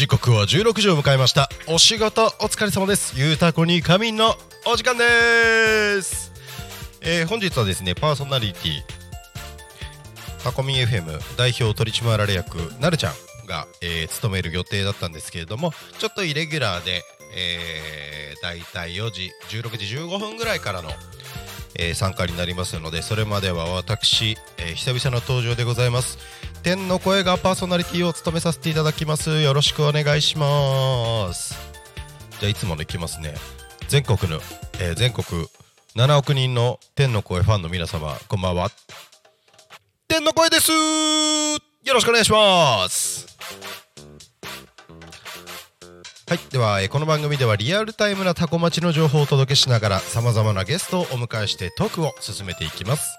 時刻は16時を迎えました。お仕事お疲れ様です。ゆうたこに仮眠のお時間です、えー本日はですねパーソナリティタコミン FM 代表取締役なるちゃんが、えー務める予定だったんですけれどもちょっとイレギュラーで、えー、だいたい4時16時15分ぐらいからの、えー参加になりますのでそれまでは私、えー久々の登場でございます。天の声がパーソナリティを務めさせていただきます。よろしくお願いします。じゃあいつものいきますね。全国の、えー全国7億人の天の声ファンの皆様こんばんは。天の声です。よろしくお願いします。はいでは、えーこの番組ではリアルタイムなタコ町の情報をお届けしながらさまざまなゲストをお迎えしてトークを進めていきます。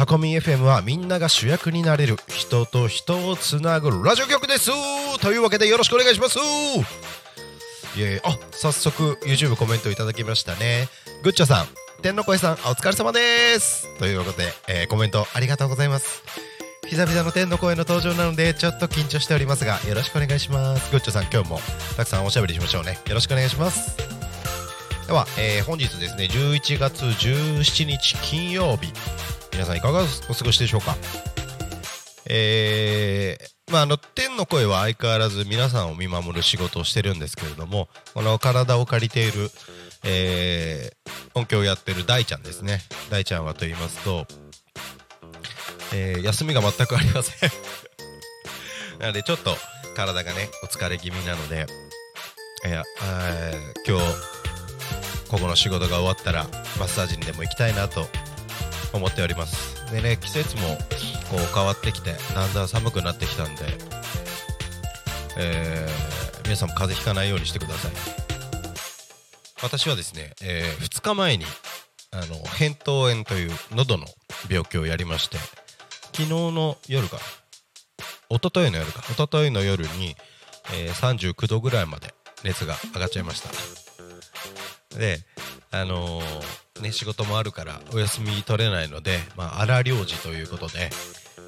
タコミ FM はみんなが主役になれる人と人をつなぐラジオ局です。というわけでよろしくお願いします。いえあ早速 YouTube コメントいただきましたね。グッチョさん天の声さんお疲れ様です。ということで、えーコメントありがとうございます。久々の天の声の登場なのでちょっと緊張しておりますがよろしくお願いします。グッチョさん今日もたくさんおしゃべりしましょうね。よろしくお願いします。では、えー本日ですね11月17日金曜日。皆さんいかがお過ごしでしょうか？えーまあ、あの天の声は相変わらず皆さんを見守る仕事をしてるんですけれどもこの体を借りている、えー音響をやってる大ちゃんですね。大ちゃんはと言いますと、えー休みが全くありません。なのでちょっと体がねお疲れ気味なので、いやあー今日ここの仕事が終わったらマッサージにでも行きたいなと思っております。でね季節もこう変わってきてだんだん寒くなってきたんで、えー皆さんも風邪ひかないようにしてください。私はですね、え2日前にあの扁桃炎という喉の病気をやりまして昨日の夜か一昨日の夜か一昨日の夜に、えー39度ぐらいまで熱が上がっちゃいました。であのーね仕事もあるからお休み取れないので、まあ、荒療治ということで、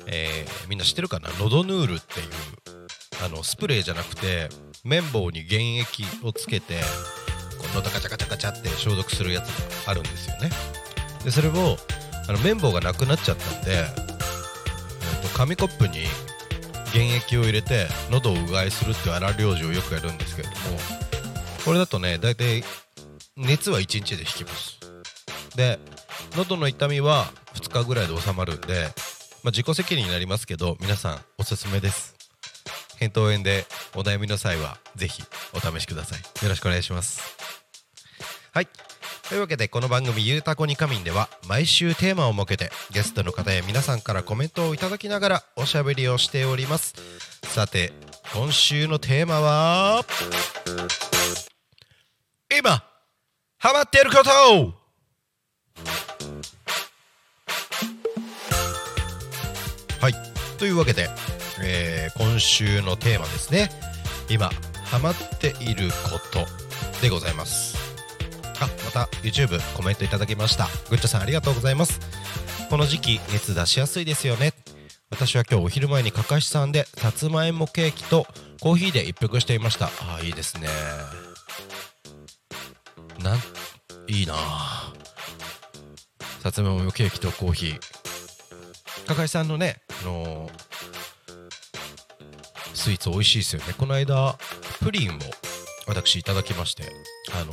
えーみんな知ってるかな？喉ヌールっていうあのスプレーじゃなくて綿棒に原液をつけてこう喉ガチャガチャガチャって消毒するやつがあるんですよね。でそれをあの綿棒がなくなっちゃったんで、えーと紙コップに原液を入れて喉をうがいするっていう荒療治をよくやるんですけれどもこれだとね大体熱は1日で引きます。で喉の痛みは2日ぐらいで収まるんで、まあ、自己責任になりますけど皆さんおすすめです。扁桃炎でお悩みの際はぜひお試しください。よろしくお願いします。はい。というわけでこの番組「ゆうたこに仮眠」では毎週テーマを設けてゲストの方や皆さんからコメントをいただきながらおしゃべりをしております。さて今週のテーマは今ハマっていることはい。というわけで、えー今週のテーマですね。今ハマっていることでございます。あまた YouTube コメントいただきました。グッチョさんありがとうございます。この時期熱出しやすいですよね。私は今日お昼前にかかしさんでさつまいもケーキとコーヒーで一服していました。ああいいですね。なんいいな。あさつまいもケーキとコーヒー。かかしさんのねあのスイーツ美味しいですよね。この間プリンを私いただきましてあの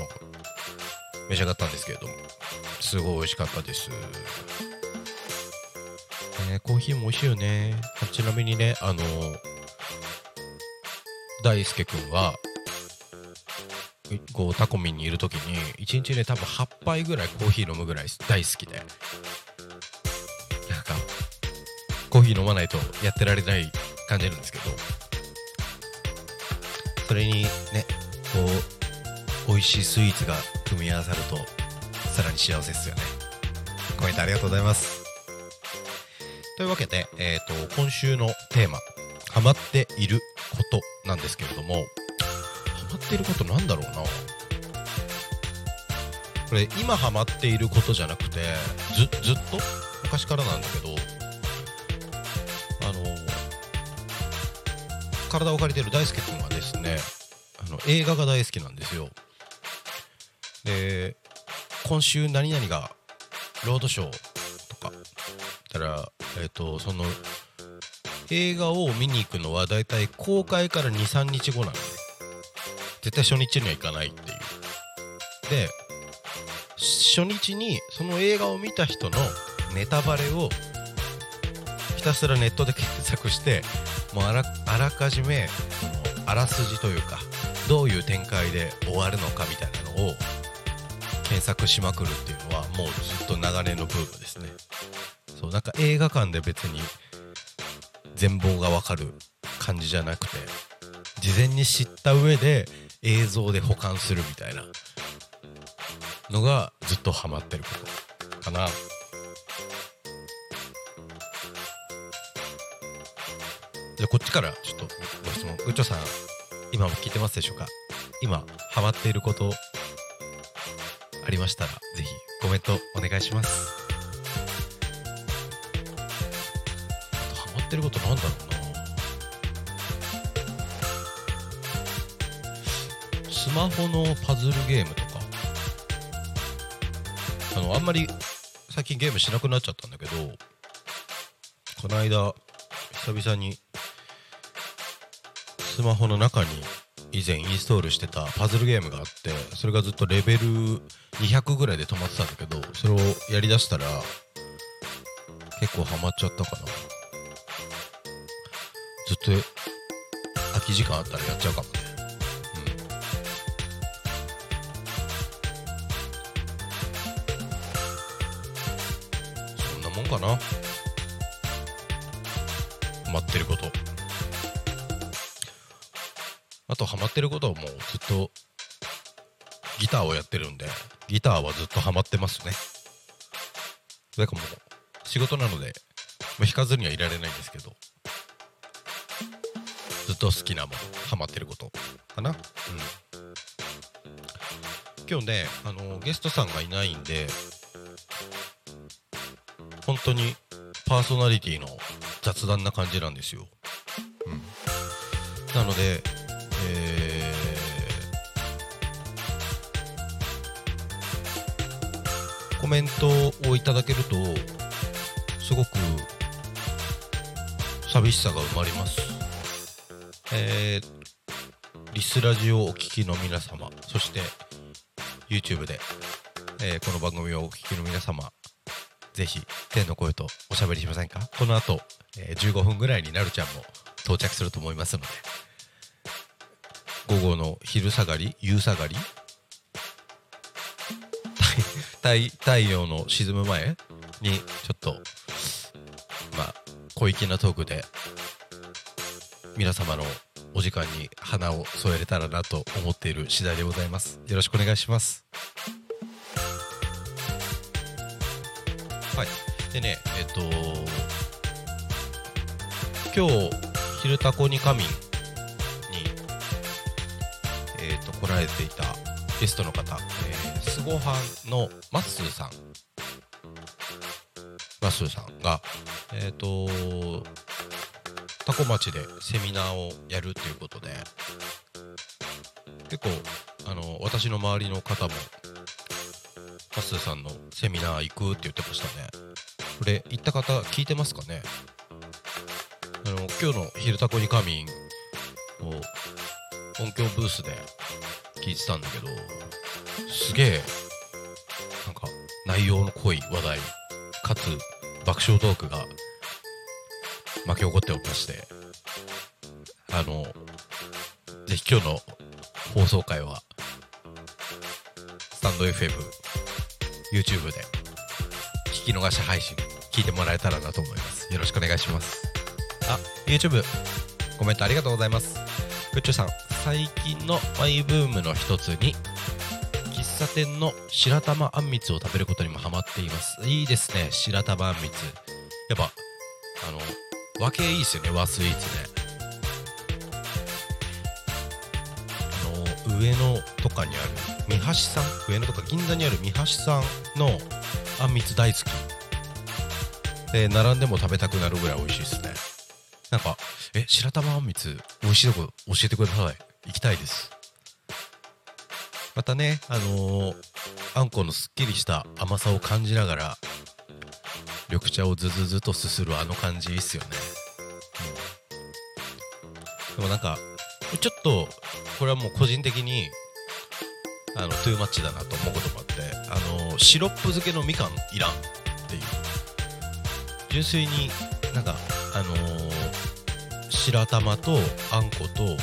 召し上がったんですけれども。すごい美味しかったです、ね、コーヒーも美味しいよね。ちなみにねあの大輔くんはこうタコミンにいる時に1日ね多分8杯ぐらいコーヒー飲むぐらい大好きで。なんかコーヒー飲まないとやってられない感じなんですけど。それにねこう美味しいスイーツが組み合わさるとさらに幸せですよね。コメントありがとうございます。というわけで、えー、と今週のテーマ「ハマっていること」なんですけれどもってることなんだろうな。これ今ハマっていることじゃなくてずずっと？昔からなんだけど。あの体を借りてる大輔君はですねあの映画が大好きなんですよ。で今週何々がロードショーとか。たらえっ、とその映画を見に行くのはだいたい公開から23日後なの絶対初日には行かないっていう。で初日にその映画を見た人のネタバレをひたすらネットで検索してもうあらあらかじめそのあらすじというかどういう展開で終わるのかみたいなのを検索しまくるっていうのはもうずっと長年のブームですね。そうなんか映画館で別に全貌がわかる感じじゃなくて事前に知った上で映像で保管するみたいな。のがずっとハマってることかな。じゃあこっちからちょっとご質問。うちょさん今も聞いてますでしょうか？今ハマっていることありましたらぜひコメントお願いします。ハマってることなんだろうスマホのパズルゲームとか。あのあんまり最近ゲームしなくなっちゃったんだけどこの間久々にスマホの中に以前インストールしてたパズルゲームがあってそれがずっとレベル200ぐらいで止まってたんだけどそれをやりだしたら結構ハマっちゃったかな。ずっと空き時間あったらやっちゃうかもね。かな。ハマってること。あとハマってることはもうずっとギターをやってるんでギターはずっとハマってますね。だからもう仕事なので、まあ、弾かずにはいられないんですけどずっと好きなものハマってることかな。うん。今日ねあのゲストさんがいないんで当にパーソナリティの雑談な感じなんですよ、うん、なのでえーコメントをいただけるとすごく寂しさが生まれます、えーリスラジオをお聞きの皆様そして YouTube で、えーこの番組をお聞きの皆様ぜひ天の声とおしゃべりしませんか？この後、えー15分ぐらいになるちゃんも到着すると思いますので午後の昼下がり夕下がり？太太陽の沈む前にちょっとまあ小粋なトークで皆様のお時間に花を添えれたらなと思っている次第でございます。よろしくお願いします。はい。でねえっと今日「昼タコに仮眠」にえー、と来られていたゲストの方、えー、スごはんのマッスーさん。マッスーさんがえっ、と多古町でセミナーをやるということで結構あの私の周りの方もマッスーさんのセミナー行くって言ってましたね。これ行った方聞いてますかね？あの今日の「昼タコに仮眠」を音響ブースで聞いてたんだけどすげえなんか内容の濃い話題かつ爆笑トークが巻き起こっておりましてあのぜひ今日の放送回はスタンド FM YouTube で聞き逃し配信聞いてもらえたらなと思います。よろしくお願いします。あ YouTube コメントありがとうございます。グッチョさん最近のマイブームの一つに喫茶店の白玉あんみつを食べることにもハマっています。いいですね白玉あんみつ。やっぱあの和系いいですよね和スイーツであの上野とかにある三橋さん上野とか銀座にある三橋さんのあんみつ大好き。で並んでも食べたくなるぐらい美味しいですね。なんかえ白玉あんみつ美味しいとこ教えてください。行きたいです。またねあのーあんこのすっきりした甘さを感じながら緑茶をズズズとすするあの感じいいっすよね、うん。でもなんかちょっとこれはもう個人的にあのトゥーマッチだなと思うこともあってあのシロップ漬けのみかんいらんっていう。純粋になんかあのー白玉とあんこと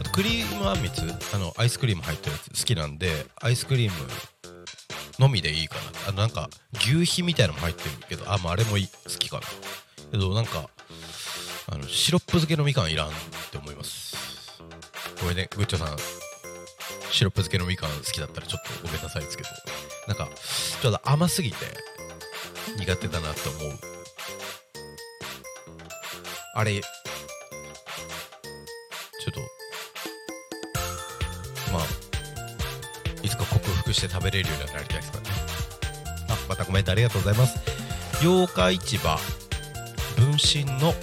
あとクリームあんみつあのアイスクリーム入ってるやつ好きなんでアイスクリームのみでいいかな。あのなんか牛皮みたいなのも入ってるけどあまああれもいい好きかな。けどなんかあのシロップ漬けのみかんいらんって思います。ごめんねグッチョさん。シロップ漬けのみかん好きだったらちょっとごめんなさいですけど。なんかちょっと甘すぎて苦手だなって思う。あれちょっとまあいつか克服して食べれるようになりたいですからね。あまたコメントありがとうございます。八日市場分身の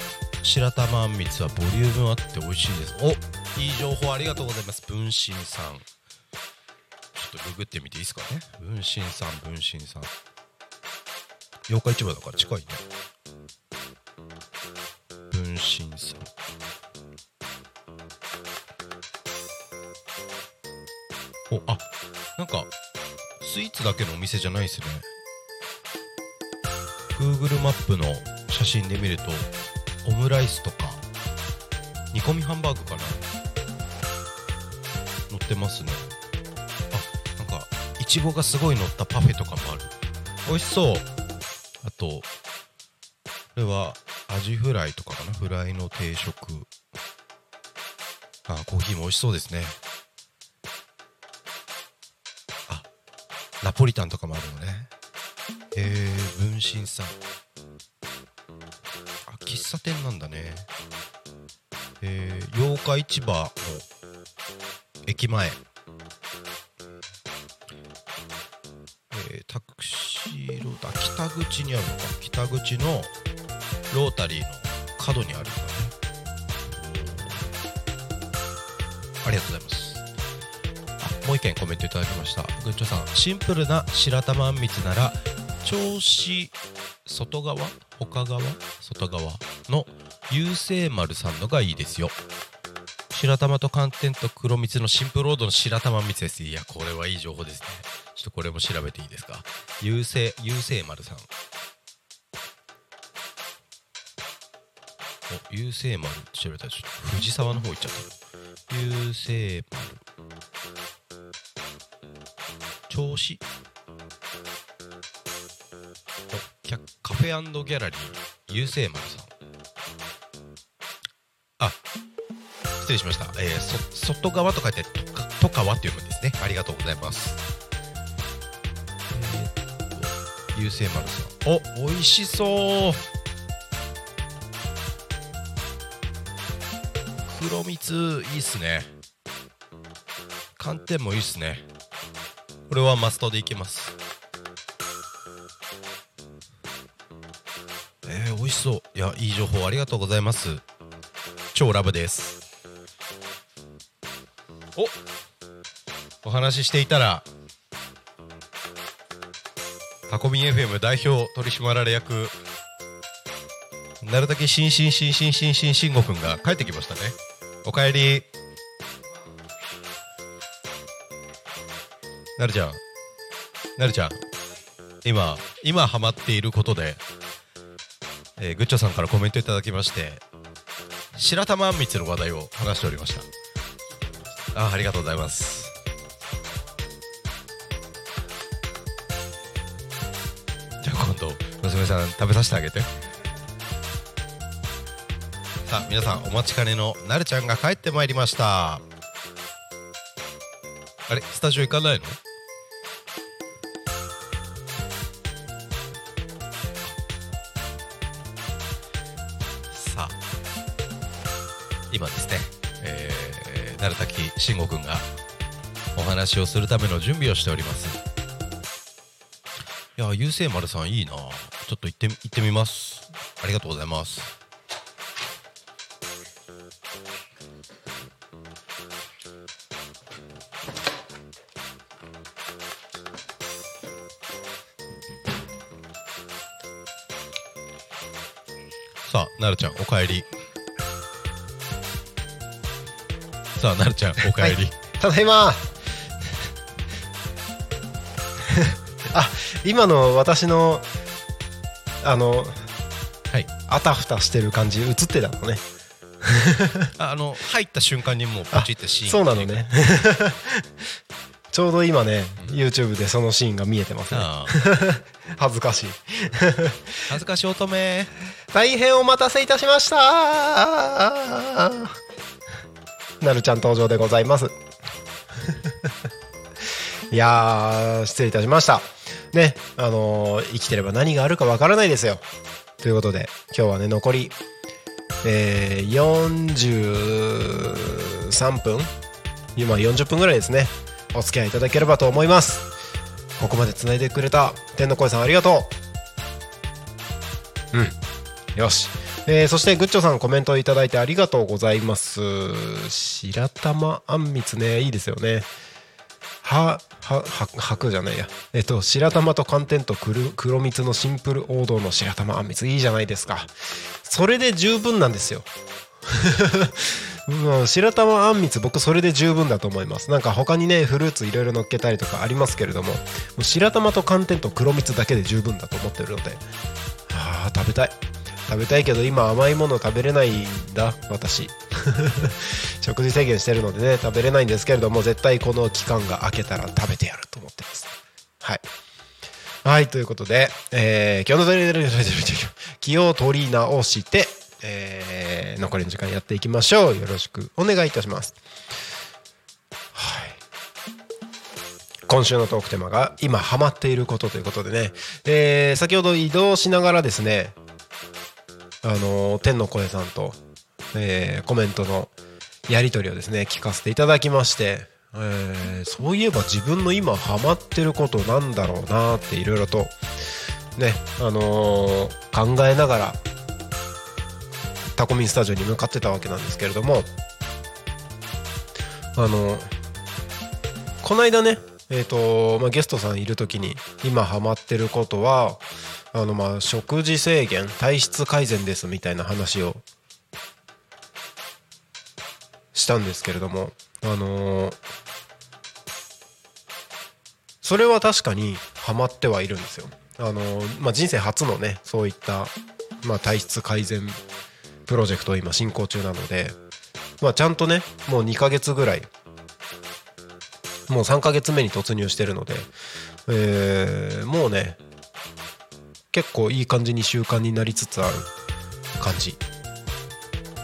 白玉あんみつはボリュームあって美味しいです。おいい情報ありがとうございます。分身さん。ょっとググってみていいですかね。分身さん分身さん。八日市場だから近いね。分身さん。おあなんかスイーツだけのお店じゃないですね。Google マップの写真で見るとオムライスとか煮込みハンバーグかな。乗ってますね。ちごがすごい乗ったパフェとかもある。美味しそう。あとこれはアジフライとかかな？フライの定食。あコーヒーも美味しそうですね。あナポリタンとかもあるのね。えー、分身さん。あ喫茶店なんだね。えー、八日市場の駅前。北口にあるのか北口のロータリーの角にあるんだねありがとうございますあもう一件コメントいただきました。グッチョさんシンプルな白玉あんみつなら銚子外側他側外側の優勢丸さんのがいいですよ白玉と寒天と黒蜜のシンプルロードの白玉蜜ですいやこれはいい情報ですねちょっとこれも調べていいですか優勢優勢丸さん。お優勢丸って調べたらちょっと藤沢の方行っちゃった。優勢丸銚子。おキャカフェギャラリー。優勢丸さん。あ失礼しました、えー、そ外側と書いてとかとかわって読むんですね。ありがとうございます。と優勢丸さんお美味しそう。黒蜜いいっすね。寒天もいいっすね。これはマストでいけます。えー、美味しそう。いやいい情報ありがとうございます。超ラブです。おお話ししていたらタコミン FM 代表取締役なるだけしんしんしんしんしんしんしんごくんが帰ってきましたね。おかえり。なるちゃん。なるちゃん。今今ハマっていることで、えー、グッチョさんからコメントいただきまして白玉あんみつの話題を話しておりました。あありがとうございます。さん食べさせてあげて。さあ皆さんお待ちかねのなるちゃんが帰ってまいりました。あれスタジオ行かないの？さあ今ですね、えー、なるたきしんごくんがお話をするための準備をしております。いやゆうせいまるさんいいなちょっと行って行ってみます。ありがとうございます。さあなるちゃんおかえり。さあなるちゃんおかえり、ただいま。あ今の私のあのはい。あたふたしてる感じ映ってたのね。あ あの入った瞬間にもうポチってシーンそうなのね。ちょうど今ね YouTube でそのシーンが見えてますね。恥ずかしい。恥ずかしい乙女。大変お待たせいたしました。なるちゃん登場でございます。いやー失礼いたしましたねあのー生きてれば何があるかわからないですよ。ということで今日はね残りえー、43分。今40分ぐらいですね。お付き合いいただければと思います。ここまでつないでくれた天の声さんありがとう。うん。よし、えーそしてグッチョさんコメントいただいてありがとうございます。白玉あんみつね。いいですよね。ははは白じゃないや。えっと白玉と寒天と黒黒蜜のシンプル王道の白玉あんみついいじゃないですか。それで十分なんですよ。白玉あんみつ僕それで十分だと思います。なんか他にねフルーツいろいろ乗っけたりとかありますけれどももう白玉と寒天と黒蜜だけで十分だと思ってるので。あー食べたい。食べたいけど今甘いもの食べれないんだ私。食事制限してるのでね食べれないんですけれども絶対この期間が明けたら食べてやると思ってます。はい。はいということで、えー今日の気を取り直して、えー残りの時間やっていきましょう。よろしくお願いいたします。はい。今週のトークテーマが今ハマっていることということでね、えー先ほど移動しながらですねあの天の声さんと、えーコメントのやり取りをですね聞かせていただきまして、えーそういえば自分の今ハマってることなんだろうなっていろいろとねあのー考えながらタコミンスタジオに向かってたわけなんですけれどもあのこの間ねえーとまあ、ゲストさんいる時に今ハマってることはあのまあ食事制限体質改善ですみたいな話をしたんですけれどもあのーそれは確かにハマってはいるんですよ。あのーまあ、人生初のねそういった、まあ、体質改善プロジェクトを今進行中なので、まあ、ちゃんとねもう2ヶ月ぐらいもう3ヶ月目に突入してるので、えーもうね結構いい感じに習慣になりつつある感じ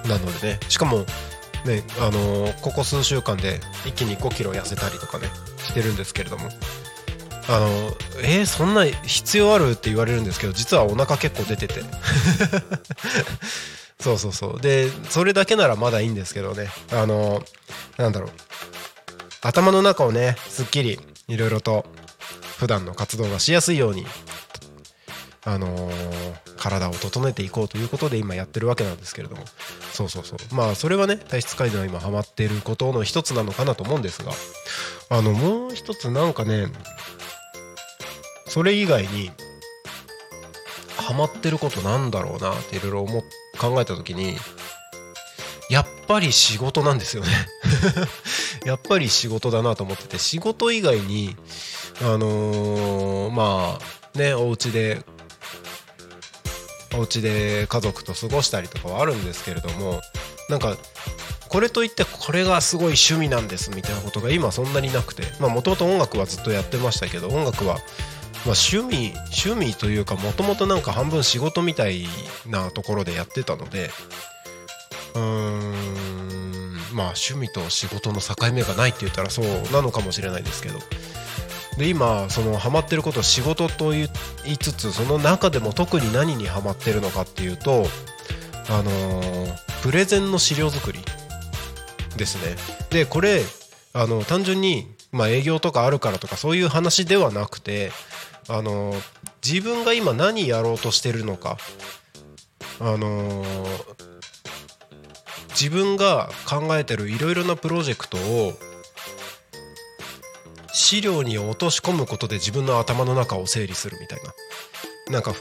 なのでね。しかもねあのーここ数週間で一気に5キロ痩せたりとかねしてるんですけれども。あのえーそんな必要あるって言われるんですけど実はお腹結構出てて。そうそうそう。でそれだけならまだいいんですけどね。あのなんだろう。頭の中をねすっきりいろいろと普段の活動がしやすいようにあのー体を整えていこうということで今やってるわけなんですけれども。そうそうそう。まあそれはね体質改善は今ハマってることの一つなのかなと思うんですが。あのもう一つなんかねそれ以外にハマってることなんだろうなっていろいろ思考えた時にやっぱり仕事なんですよね。やっぱり仕事だなと思ってて仕事以外にあのーまあねお家でお家で家族と過ごしたりとかはあるんですけれどもなんかこれといってこれがすごい趣味なんですみたいなことが今そんなになくてまあもともと音楽はずっとやってましたけど音楽はまあ趣味趣味というかもともとなんか半分仕事みたいなところでやってたのでうーんまあ趣味と仕事の境目がないって言ったらそうなのかもしれないですけどで今そのハマってること仕事と言いつつその中でも特に何にハマってるのかっていうとあのープレゼンの資料作りですね。でこれあの単純に、まあ、営業とかあるからとかそういう話ではなくてあのー自分が今何やろうとしてるのかあのー自分が考えてるいろいろなプロジェクトを資料に落とし込むことで自分の頭の中を整理するみたいな。なんか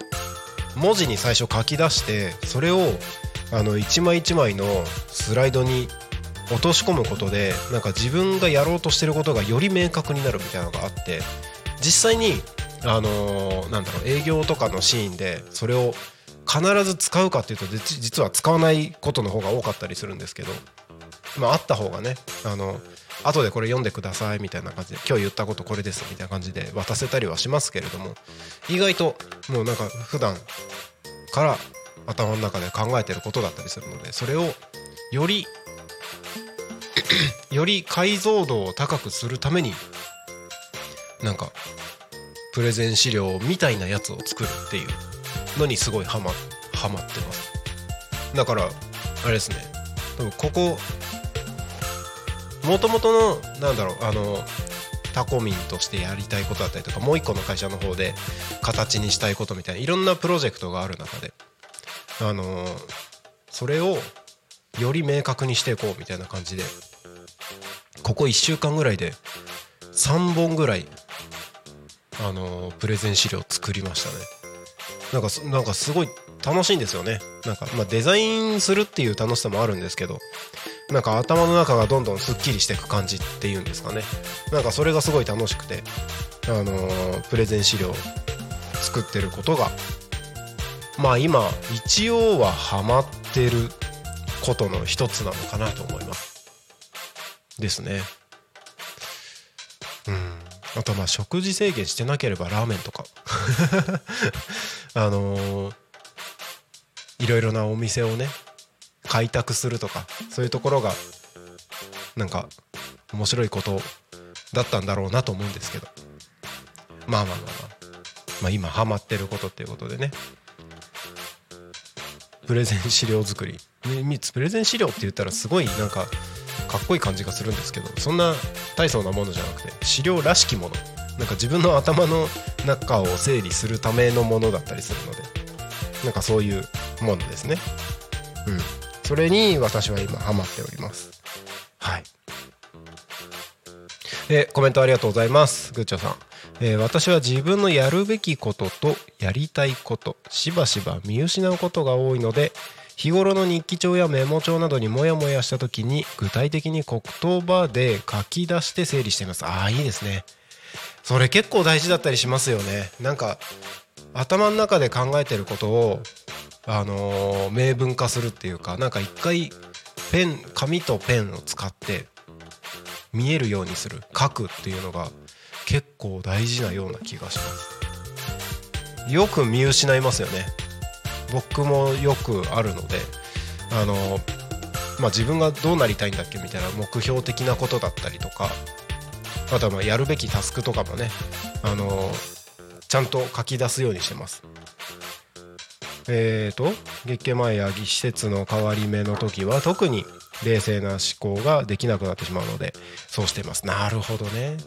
文字に最初書き出してそれをあの一枚一枚のスライドに落とし込むことでなんか自分がやろうとしてることがより明確になるみたいなのがあって実際にあのーなんだろう営業とかのシーンでそれを必ず使うかっていうと実は使わないことの方が多かったりするんですけどまああった方がねあの後でこれ読んでくださいみたいな感じで今日言ったことこれですみたいな感じで渡せたりはしますけれども意外ともうなんか普段から頭の中で考えてることだったりするのでそれをより より解像度を高くするためになんかプレゼン資料みたいなやつを作るっていうのにすごいハマハマってます。だからあれですね。多分ここもともとのなんだろうあのタコミンとしてやりたいことだったりとかもう一個の会社の方で形にしたいことみたいないろんなプロジェクトがある中であのそれをより明確にしていこうみたいな感じでここ1週間ぐらいで3本ぐらいあのプレゼン資料作りましたね。なんかなんかすごい楽しいんですよね。なんか、まあ、デザインするっていう楽しさもあるんですけどなんか頭の中がどんどんすっきりしていく感じっていうんですかね。なんかそれがすごい楽しくてあのープレゼン資料作ってることがまあ今一応はハマってることの一つなのかなと思います。ですね。うん。あとまあ食事制限してなければラーメンとか。あのーいろいろなお店をね開拓するとかそういうところがなんか面白いことだったんだろうなと思うんですけど。まあまあまあまあ、まあ、今ハマってることっていうことでね。プレゼン資料作り。ねプレゼン資料って言ったらすごいなんかかっこいい感じがするんですけどそんな大層なものじゃなくて資料らしきもの。なんか自分の頭の中を整理するためのものだったりするのでなんかそういうものですね。うん。それに私は今ハマっております。はい。えコメントありがとうございます。グッチョさん、えー私は自分のやるべきこととやりたいことしばしば見失うことが多いので日頃の日記帳やメモ帳などにモヤモヤした時に具体的に言葉で書き出して整理しています。ああいいですね。それ結構大事だったりしますよね。なんか頭の中で考えてることをあのー明文化するっていうかなんか一回ペン紙とペンを使って見えるようにする書くっていうのが結構大事なような気がします。よく見失いますよね。僕もよくあるのであのまあ自分がどうなりたいんだっけみたいな目標的なことだったりとかあとはまあやるべきタスクとかもねあのちゃんと書き出すようにしてます。えーと月経前や施設の変わり目の時は特に冷静な思考ができなくなってしまうのでそうしています。なるほどね。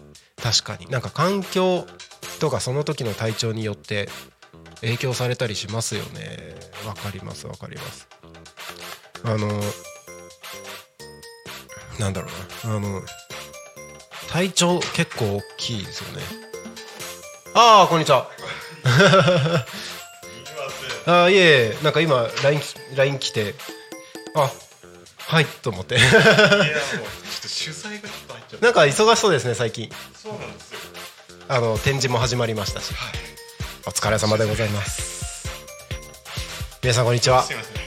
確かに。なんか環境とかその時の体調によって影響されたりしますよね。わかりますわかります。あのなんだろうな。あの体調結構大きいですよね。ああこんにちは。あーいえいえなんか今 LINE, LINE 来てあはいと思って。いやもうちょっと取材がちょっと入っちゃっなんか忙しそうですね最近。そうなんですよ。あの展示も始まりましたし、お疲れ様でございます。皆さんこんにちは。すいません。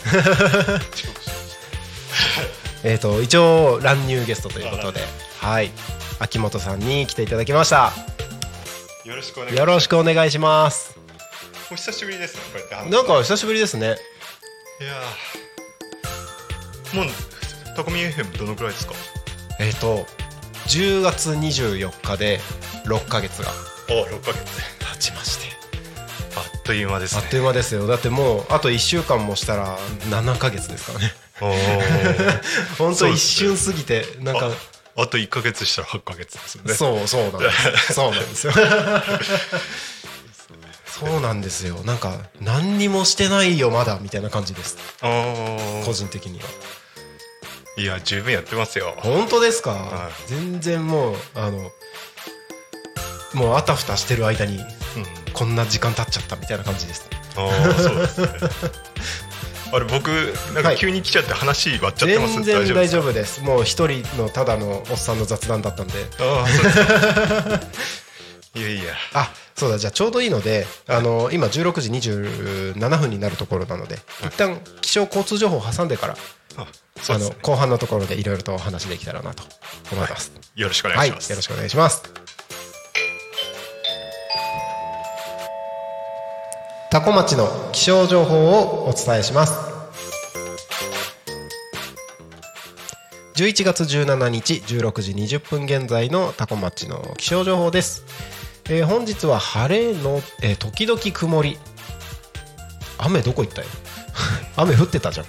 えっ、と一応乱入ゲストということで。はい。秋元さんに来ていただきましたたよろしくお願いします。よろしくお願いします。お久しぶりですねこうやってなんか久しぶりですね。いやーもうタコミ FM どのくらいですか？えっ、と10月24日で6ヶ月がお6ヶ月。経ちまして。あっという間ですね。あっという間ですよ。だってもうあと1週間もしたら7ヶ月ですからね。おー。本当一瞬過ぎてなんかあと1ヶ月したら8ヶ月ですよね。そうそうなんです。そうなんですよ。そうなんですよ。なんか何にもしてないよまだみたいな感じです。個人的には。いや十分やってますよ。本当ですか、は全然もうあのもうあたふたしてる間にうん。こんな時間経っちゃったみたいな感じです。ああそうですね あれ僕なんはい。か急に来ちゃって話割っちゃってます、全然大丈夫夫です。もう一人のただのおっさんの雑談だったんで。ああそうですか。いやいや。あそうだじゃあちょうどいいのであの今16時27分になるところなので一旦気象交通情報を挟んでからあね。の後半のところでいろいろとお話できたらなと思います。よろしくお願はいい、します、よろしくお願いします。多古町の気象情報をお伝えします。11月17日16時20分現在の多古町の気象情報です。えー本日は晴れの、えー時々曇り。雨どこ行ったよ？雨降ってたじゃん。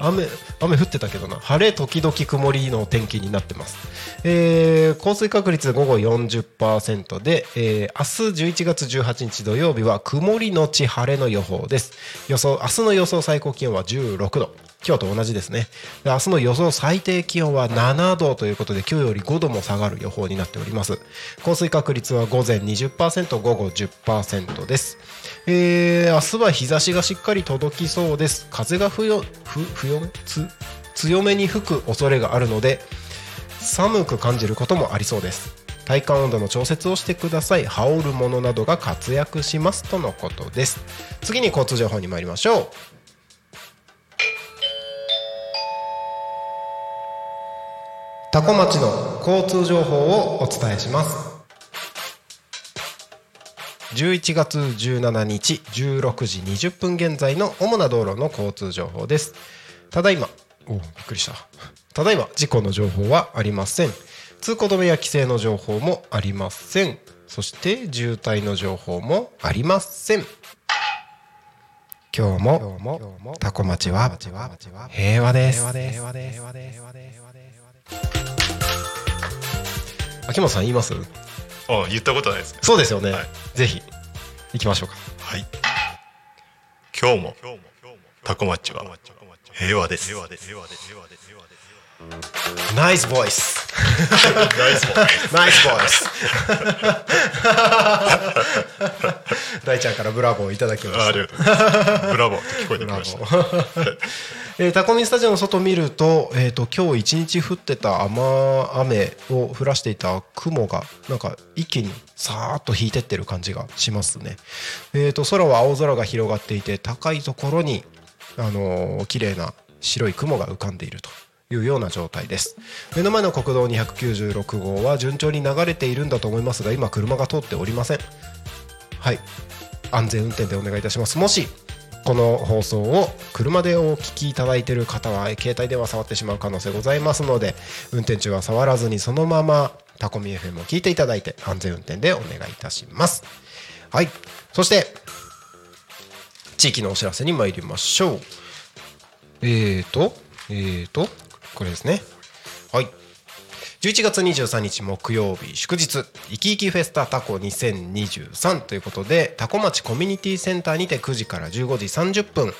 雨雨降ってたけどな。晴れ時々曇りの天気になってます、えー降水確率午後40%で、えー明日11月18日土曜日は曇りのち晴れの予報です。予想明日の予想最高気温は16度。今日と同じですね。明日の予想最低気温は7度ということで今日より5度も下がる予報になっております。降水確率は午前20%午後10%です。えー明日は日差しがしっかり届きそうです。風がふよふふよ強めに吹く恐れがあるので寒く感じることもありそうです。体感温度の調節をしてください。羽織るものなどが活躍しますとのことです。次に交通情報に参りましょう。多古町の交通情報をお伝えします。11月17日16時20分現在の主な道路の交通情報です。ただいまおびっくりした。ただいま事故の情報はありません。通行止めや規制の情報もありません。そして渋滞の情報もありません。今日もタコ町は平和です。秋元さん言います？あ言ったことないですね。そうですよね、はい。ぜひ。行きましょうか。はい。今日もタコ町は平和です。ナイスボイスナイスボーナイスボイス大ちゃんからブラボーいただきました。あありがとうございます。ブラボーって聞こえてきましたえータコミスタジオの外見ると,、えー、と今日一日降ってた雨雨を降らしていた雲がなんか一気にさーっと引いてってる感じがしますね、えー、と空は青空が広がっていて高いところに、あのー綺麗な白い雲が浮かんでいるというような状態です。目の前の国道296号は順調に流れているんだと思いますが今車が通っておりません。はい。安全運転でお願いいたします。もしこの放送を車でお聞きいただいている方は携帯電話触ってしまう可能性ございますので運転中は触らずにそのままタコミ FM を聞いていただいて安全運転でお願いいたします。はい。そして地域のお知らせに参りましょう。えーと、えーとこれですね。はい。11月23日木曜日祝日いきいきフェスタタコ2023ということでタコ町コミュニティセンターにて9時から15時30分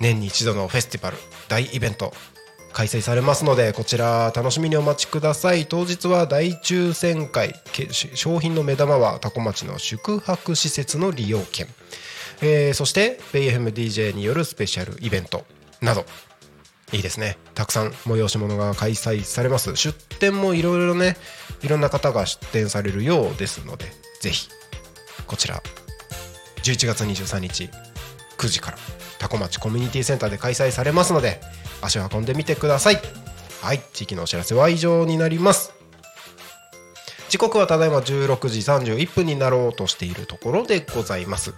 年に一度のフェスティバル大イベント開催されますのでこちら楽しみにお待ちください。当日は大抽選会商品の目玉はタコ町の宿泊施設の利用券、えーそしてベイ FMDJ によるスペシャルイベントなど。いいですね。たくさん催し物が開催されます。出店もいろいろねいろんな方が出店されるようですのでぜひこちら11月23日9時からタコ町コミュニティセンターで開催されますので足を運んでみてください。はい地域のお知らせは以上になります。時刻はただいま16時31分になろうとしているところでございます。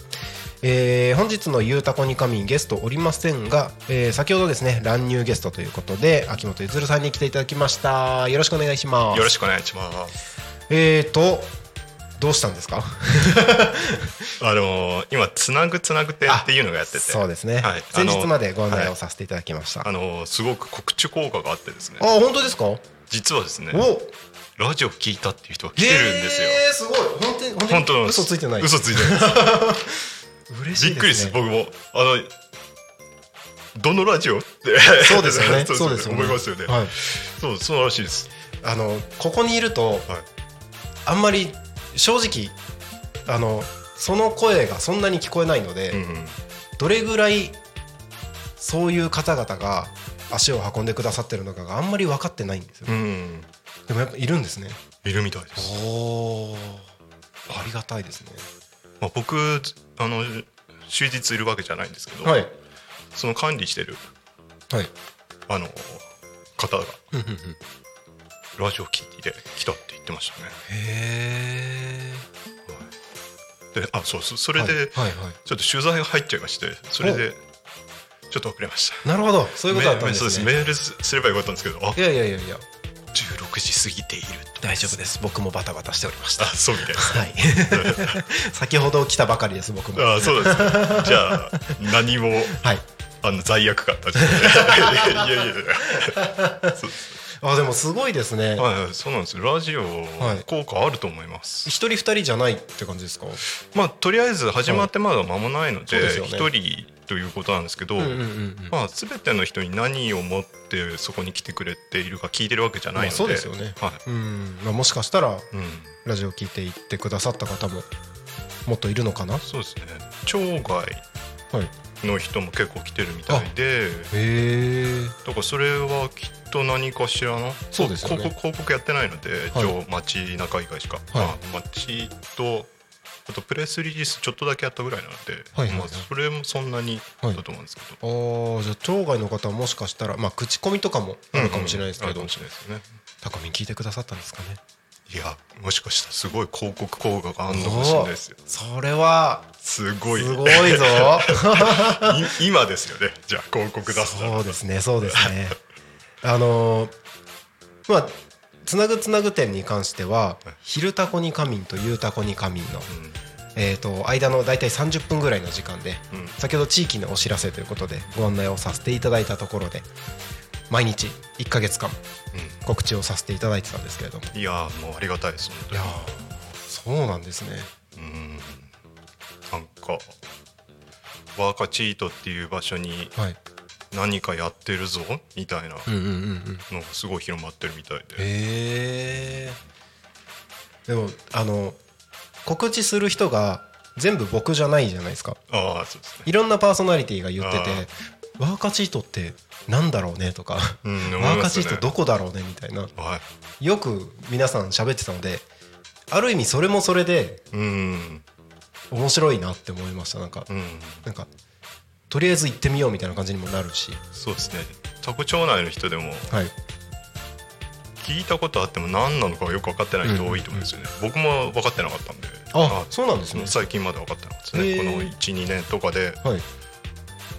えー本日の「ゆうたこに仮眠」ゲストおりませんが、えー先ほどですね乱入ゲストということで秋元ゆずるさんに来ていただきました。よろしくお願いします。よろしくお願いします。えーとどうしたんですか？あのー今つなぐつなぐてっていうのがやってて。そうですね、はい。先日までご案内はい。をさせていただきました、あのーすごく告知効果があってですね。あ本当ですか？お実はですねラジオ聞いたっていう人が来てるんですよ。えー、すごい。本当に本当に嘘ついてない。嘘ついてない。嬉しいね、びっくりです僕も。あのどのラジオって。そうですよね。そうそうですよね。思いますよね、はい。そうそうらしいです。あのここにいると、はい。あんまり正直あのその声がそんなに聞こえないので、うんうん。どれぐらいそういう方々が足を運んでくださってるのかがあんまり分かってないんですよ、うん。でもやっぱいるんですね。いるみたいです、おありがたいですね。まあ、僕あの終日いるわけじゃないんですけど、はい。その管理してるはい。あの方がラジオ聞いて来たって言ってましたね。へであそうそそれで、えはいはいはい。ちょっと取材が入っちゃいましてそれでちょっと遅れました。なるほど。そういうことだったんですね。メメールすすればよかったんですけどあいやいやいやいや。16時過ぎていると。大丈夫です。僕もバタバタしておりました。あそうみたいですはい。先ほど来たばかりです僕も。あそうですね。じゃあ 何もはい。あの罪悪感立ち いやいやいやあでもすごいですね。はいはい。そうなんですよ。ラジオはい。効果あると思います、一人二人じゃないって感じですか？まあとりあえず始まってまだ間もないのですでよね。一、人ということなんですけど、まあ全ての人に何を持ってそこに来てくれているか聞いてるわけじゃないので、まあそうですよね。はい。うん。まあもしかしたらうん、ラジオ聞いていってくださった方ももっといるのかな？そうですね。町外はいの人も結構来てるみたいで。へえ。だからそれはきっと何かしらの？そうですよね。広告広告やってないので、はい。町街中以外しか、はい。まあ街とあとプレスリリースちょっとだけやったぐらいなので、はいはいはい。まあ、それもそんなにだと思うんですけど、ああじゃあ町外の方はもしかしたらまあ口コミとかもあるかもしれないですけど。うんうん。聞いてくださったんですかね。いやもしかしたらすごい広告効果があるのかもしれないですよ。それはすごい。すごいぞ。い今ですよね。じゃあ広告出すそうですねそうですね。あのーまあつなぐつなぐ店に関しては「昼タコに仮眠」と「夕タコに仮眠の」えー、と間の大体30分ぐらいの時間で、うん。先ほど地域のお知らせということでご案内をさせていただいたところで毎日1ヶ月間告知をさせていただいてたんですけれども。いやーもうありがたいです本いやーそうなんですね。うん。なんかワーカチートっていう場所にはい何かやってるぞみたいなのがすごい広まってるみたいで、へえ。でもあの告知する人が全部僕じゃないじゃないですか。ああそうですね。いろんなパーソナリティが言ってて「ワーカチートってなんだろうね」とか「うん思ワーカチートどこだろうね」みたいな。はい。よく皆さん喋ってたのである意味それもそれでうん。面白いなって思いましたなんか。うん。なんかとりあえず行ってみようみたいな感じにもなるし。そうですね。タコ町内の人でもはい。聞いたことあっても何なのかよく分かってない人多いと思うんですよね、僕も分かってなかったんで。あそうなんですね。最近まで分かってなかったですね。この12年とかではい。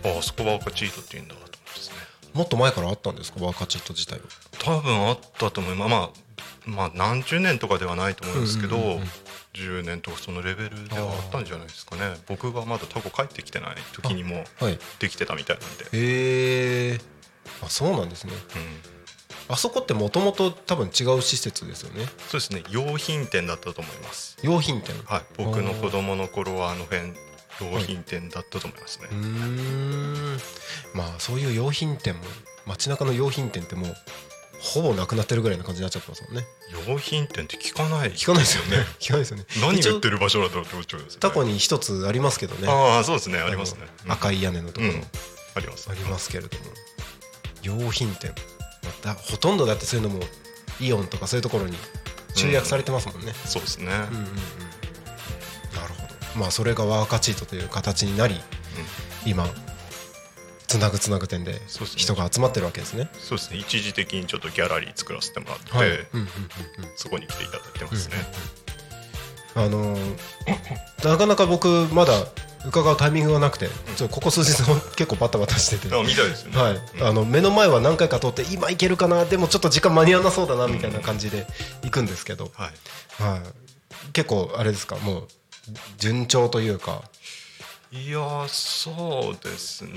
ああそこワーカチートって言うんだと思ってですね。もっと前からあったんですかワーカチート自体は。多分あったと思います。まあまあ何十年とかではないと思うんですけど、うんうんうんうん10年とかそのレベルではあったんじゃないですかね。僕がまだタコ帰ってきてない時にもはい。できてたみたいなんで。へえあそうなんですね。うん、あそこってもともと多分違う施設ですよね。そうですね。用品店だったと思います。用品店。はい。僕の子供の頃はあの辺用品店だったと思いますね、うーん。まあそういう用品店も街中の用品店ってもうほぼなくなってるぐらいな感じになっちゃってますもんね。用品店って聞かない。聞かないですよね。聞かないですよね。何売ってるる場所だろうって思っちゃうんですよねタコに一つありますけどね。ああそうですね。ありますね。赤い屋根のところ、うん。ありますありますけれども。用品店。だほとんどだってそういうのもイオンとかそういうところに集約されてますもんね、そうですね、うんうんうん。なるほど。まあそれがワーカチートという形になり今つなぐつなぐ店で人が集まってるわけですね。そうですね。一時的にちょっとギャラリー作らせてもらって、はい、そこに来ていただいてますね、あのー なかなか僕まだ伺うタイミングがなくて、ちょここ数日結構バタバタしてて、あ見たいですよね、はい。うん。あの目の前は何回か通って今行けるかな？でもちょっと時間間に合わなそうだなみたいな感じで行くんですけど、はい。はい、結構あれですか？もう順調というかいやーそうですね。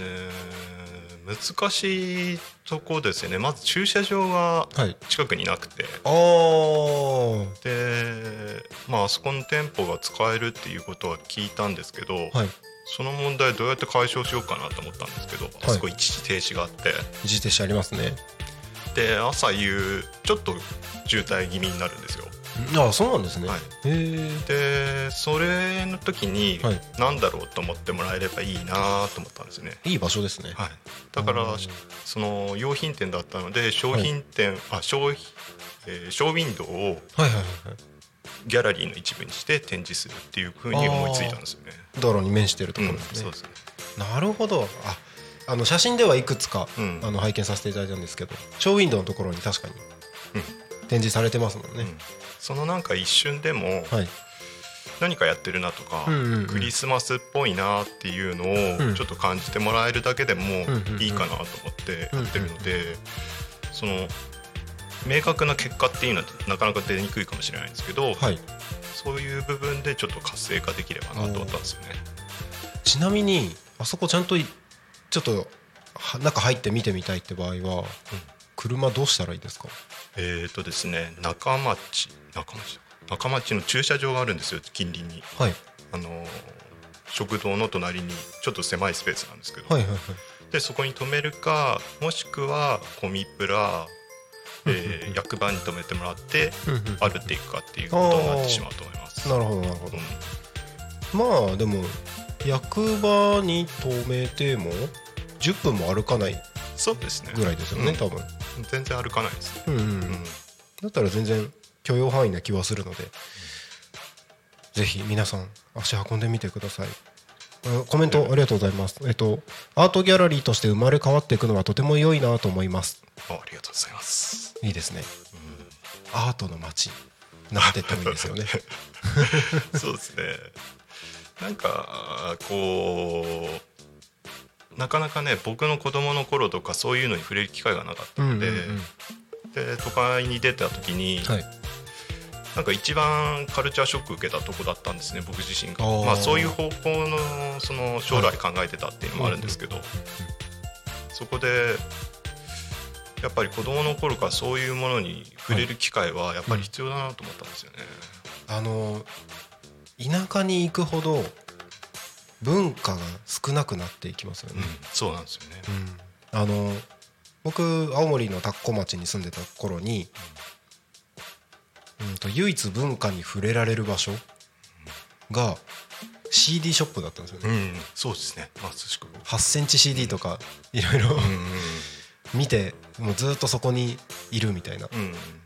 難しいとこですよね。まず駐車場がはい。近くになくて、あー。でまああそこの店舗が使えるっていうことは聞いたんですけど、はい。その問題どうやって解消しようかなと思ったんですけど、あそこ一時停止があって。一時停止ありますね。で朝夕ちょっと渋滞気味になるんですよああそうなんですね、はい。でそれの時にはい。何だろうと思ってもらえればいいなと思ったんですよね、いい場所ですね。はい、だからうん。その用品店だったので商品店、あ商品えーショーウィンドウをはいはいはいはい。ギャラリーの一部にして展示するっていうふうに思いついたんですよね。道路に面してるとうんころですね、そうですね。なるほど。ああの写真ではいくつか、うん。あの拝見させていただいたんですけどショーウィンドウのところに確かにうん。展示されてますもんね、うんそのなんか一瞬でもはい。何かやってるなとか、うんうんうん。クリスマスっぽいなっていうのうん。をちょっと感じてもらえるだけでもんうんいいかなと思ってやってるので、その明確な結果っていうのはなかなか出にくいかもしれないんですけど、はい。そういう部分でちょっと活性化できればなと思ったんですよね。ちなみにあそこちゃんといちょっとは中入って見てみたいって場合は、車どうしたらいいですか？えーとですね中町中町中町の駐車場があるんですよ近隣に。はい。あのー食堂の隣にちょっと狭いスペースなんですけど、はいはいはい。でそこに止めるかもしくはコミプラ、えー役場に止めてもらって歩っていくかっていうことになってしまうと思います。なるほどなるほど。うん。まあでも役場に止めても10分も歩かないそうですね。ぐらいですよね、うん。多分。全然歩かないですね、うんうん、うん。だったら全然許容範囲な気はするので、ぜひ皆さん足運んでみてください。あコメントありがとうございます、えっと、アートギャラリーとして生まれ変わっていくのはとても良いなと思います。あありがとうございます。いいですね、アートの街なってってもいいですよね。そうですね。なんかこうなかなかね僕の子供の頃とかそういうのに触れる機会がなかったので、で都会に出た時に、はいなんか一番カルチャーショック受けたとこだったんですね僕自身が。まあそういう方向のその将来考えてたっていうのもあるんですけど、そこでやっぱり子供の頃からそういうものに触れる機会はやっぱり必要だなと思ったんですよね。あの田舎に行くほど文化が少なくなっていきますよね、うん、そうなんですよね。うん。あの僕青森の田子町に住んでた頃に、うん、と唯一文化に触れられる場所が CD ショップだったんですよね、うん、そうですね。まさしく。8センチ CD とかいろいろうん見てもうずっとそこにいるみたいな。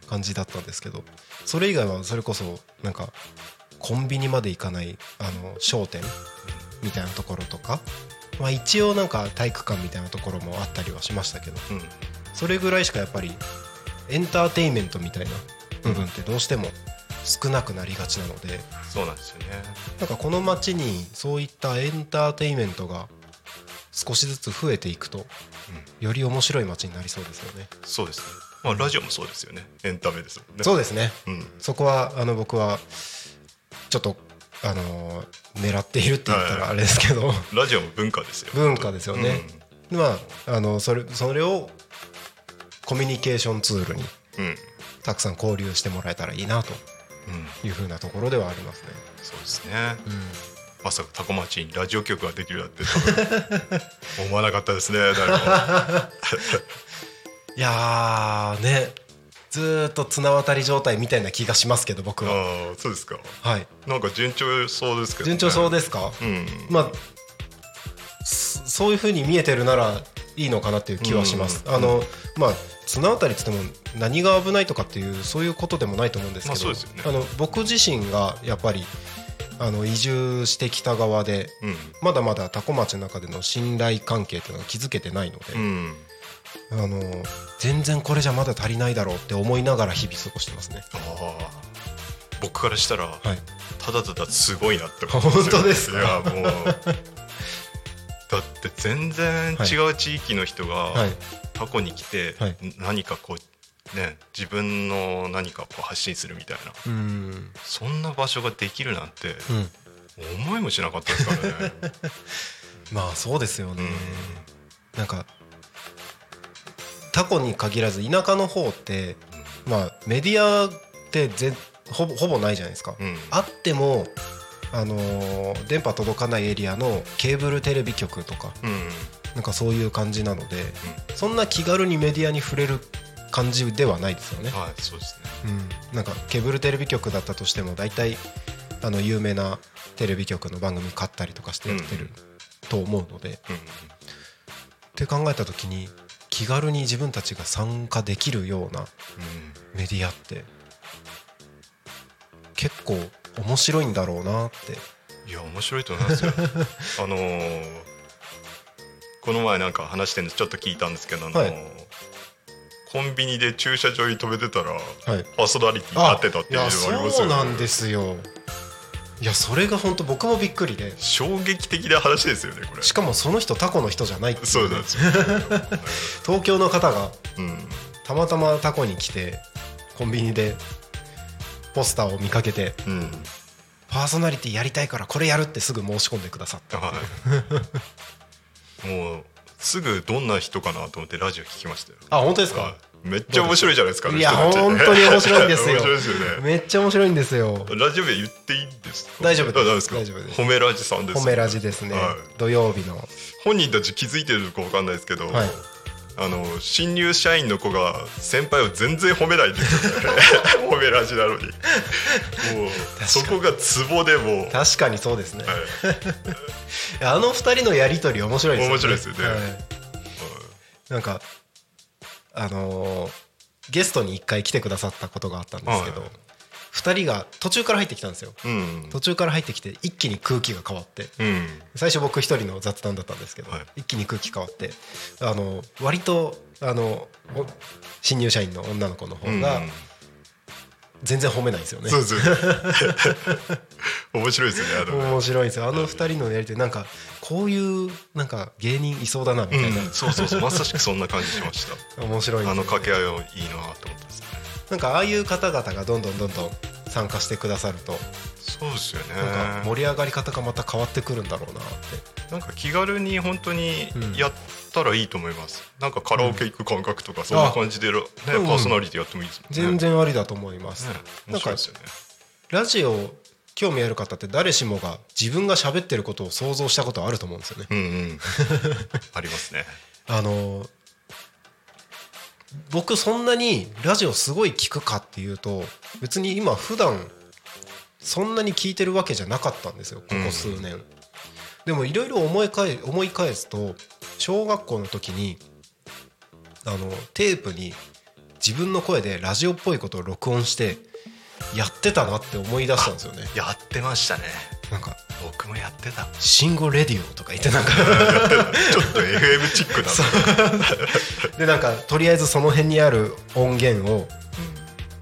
感じだったんですけどそれ以外はそれこそなんかコンビニまで行かないあの商店みたいなところとか、まあ、一応なんか体育館みたいなところもあったりはしましたけどうんそれぐらいしかやっぱりエンターテインメントみたいな部分ってどうしても少なくなりがちなのでそうなんですよね。なんかこの街にそういったエンターテインメントが少しずつ増えていくとより面白い街になりそうですよね。そうですね。まあラジオもそうですよね。エンタメですもんね。そうですねうん。そこはあの僕はちょっとあのー狙っているって言ったらあれですけどラジオも文化ですよ。文化ですよね。まああのそれそれをコミュニケーションツールにうんたくさん交流してもらえたらいいなと。うん。いうふうなところではありますね。そうですね、まさかタコ町にラジオ局ができるなんて 思わなかったですね いやーね。ずーっと綱渡り状態みたいな気がしますけど僕は。ああそうですか。はい、なんか順調そうですけど、ね、順調そうですか、うん。まあそそういうふうに見えてるならいいのかなっていう気はします。うん。あのまあ綱渡りっつっても何が危ないとかっていうそういうことでもないと思うんですけど、まあの僕自身がやっぱりあの移住してきた側でうん。まだまだ多古町の中での信頼関係っていうのが築けてないので、うん。あの全然これじゃまだ足りないだろうって思いながら日々過ごしてますね。僕からしたら、はい、ただただすごいなって思うんよ本当ですか？いやもう。だって全然違う地域の人がはい、過去に来てはい。何かこうね自分の何かこう発信するみたいな。うん、そんな場所ができるなんてうん、思いもしなかったですからね。まあそうですよね。うん。なんかタコに限らず田舎の方って、まあメディアってぜほぼほぼないじゃないですか。うん。あってもあのー電波届かないエリアのケーブルテレビ局とかうんなんかそういう感じなので、そんな気軽にメディアに触れる感じではないですよね。はいそうですね。うん、なんかケーブルテレビ局だったとしても大体あの有名なテレビ局の番組買ったりとかしてやってると思うので、うん。って考えた時に気軽に自分たちが参加できるようなメディアって結構面白いんだろうなって。いや面白いと思いますよ。あのーこの前なんか話してるんです。ちょっと聞いたんですけど、あのーはい。コンビニで駐車場に止めてたらはい。パーソナリティになってたっていうのがありますよそうなんね。ですよ。いやそれが本当僕もびっくりで。衝撃的な話ですよねこれ。しかもその人タコの人じゃないっていそうなんですよ。東京の方がうん。たまたまタコに来てコンビニでポスターを見かけてうん。パーソナリティやりたいからこれやるってすぐ申し込んでくださった。はい。もうすぐどんな人かなと思ってラジオ聞きましたよ。あ本当ですはい。かめっちゃ面白いじゃないですか。いや本当に面白いんですよ。ね。めっちゃ面白いんですよ。ラジオ名言っていいんですか？大丈夫です。あ大丈夫ですか？大丈夫です。褒めラジさんです、褒めラジですね、はい。土曜日の。本人たち気づいてるのか分かんないですけど、はいあの新入社員の子が先輩を全然褒めないんですよね褒めラジなのに。もうそこがツボでもう、確かにそうですね、はい。あの二人のやり取り面白いですよね。面白いですよね。はい。なんかあのーゲストに一回来てくださったことがあったんですけど、はい二人が途中から入ってきたんですよ。うん途中から入ってきて一気に空気が変わって。うん。最初僕一人の雑談だったんですけど、はい。一気に空気変わってあの割とあのお新入社員の女の子の方がうん全然褒めないんですよね、そうですよね。面白いですよねあの。面白いんですよ。あの二人のやりとりなんかこういうなんか芸人いそうだなみたいな、うん、そうそうそう。まさしくそんな感じしました。面白いんですよあの掛け合いはいいなと思ってますねなんかああいう方々がどんどんどんどん参加してくださるとそうですよね。なんか盛り上がり方がまた変わってくるんだろうなって。なんか気軽に本当にうん。やったらいいと思います、なんかカラオケ行く感覚とかそん。な感じで、ねうんパーソナリティやってもいいですもんね。全然ありだと思います、ね面白いですよね。ラジオ興味ある方って誰しもが自分が喋ってることを想像したことあると思うんですよね。うんうん。ありますね。あの僕そんなにラジオすごい聞くかっていうと別に今普段そんなに聞いてるわけじゃなかったんですよここ数年、でもいろいろ思い返思い返すと小学校の時にあのテープに自分の声でラジオっぽいことを録音してやってたなって思い出したんですよね。やってましたね。なんか僕もやってた「シンゴレディオ」とか言ってなんか。ちょっと FM チックな。でなんかとりあえずその辺にある音源を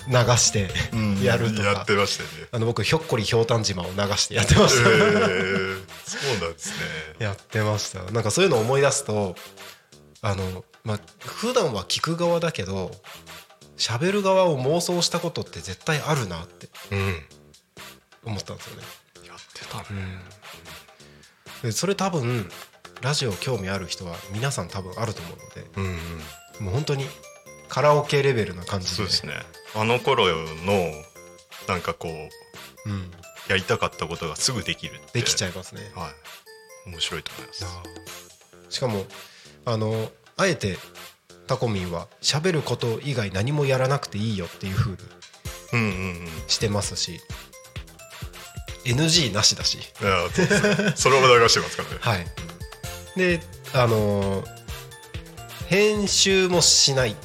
流してうん。やるとか、やってましたね。あの僕ひょっこりひょうたん島を流してやってまえした、ー、そうなんですね。やってました。なんかそういうのを思い出すとあのまあ普段は聞く側だけど喋る側を妄想したことって絶対あるなってうん。思ったんですよね。やってたねでそれ多分ラジオ興味ある人は皆さん多分あると思うのでうんうん。もう本当にカラオケレベルな感じで。そうですね。あの頃のなんかこううん、やりたかったことがすぐできるできちゃいますね。はい。面白いと思います。しかもあのあえてタコミンは喋ること以外何もやらなくていいよっていう風にうんうんうん。してますし NG なしだし。いやそうです。ねそれを流してますからね。はい。であのー編集もしない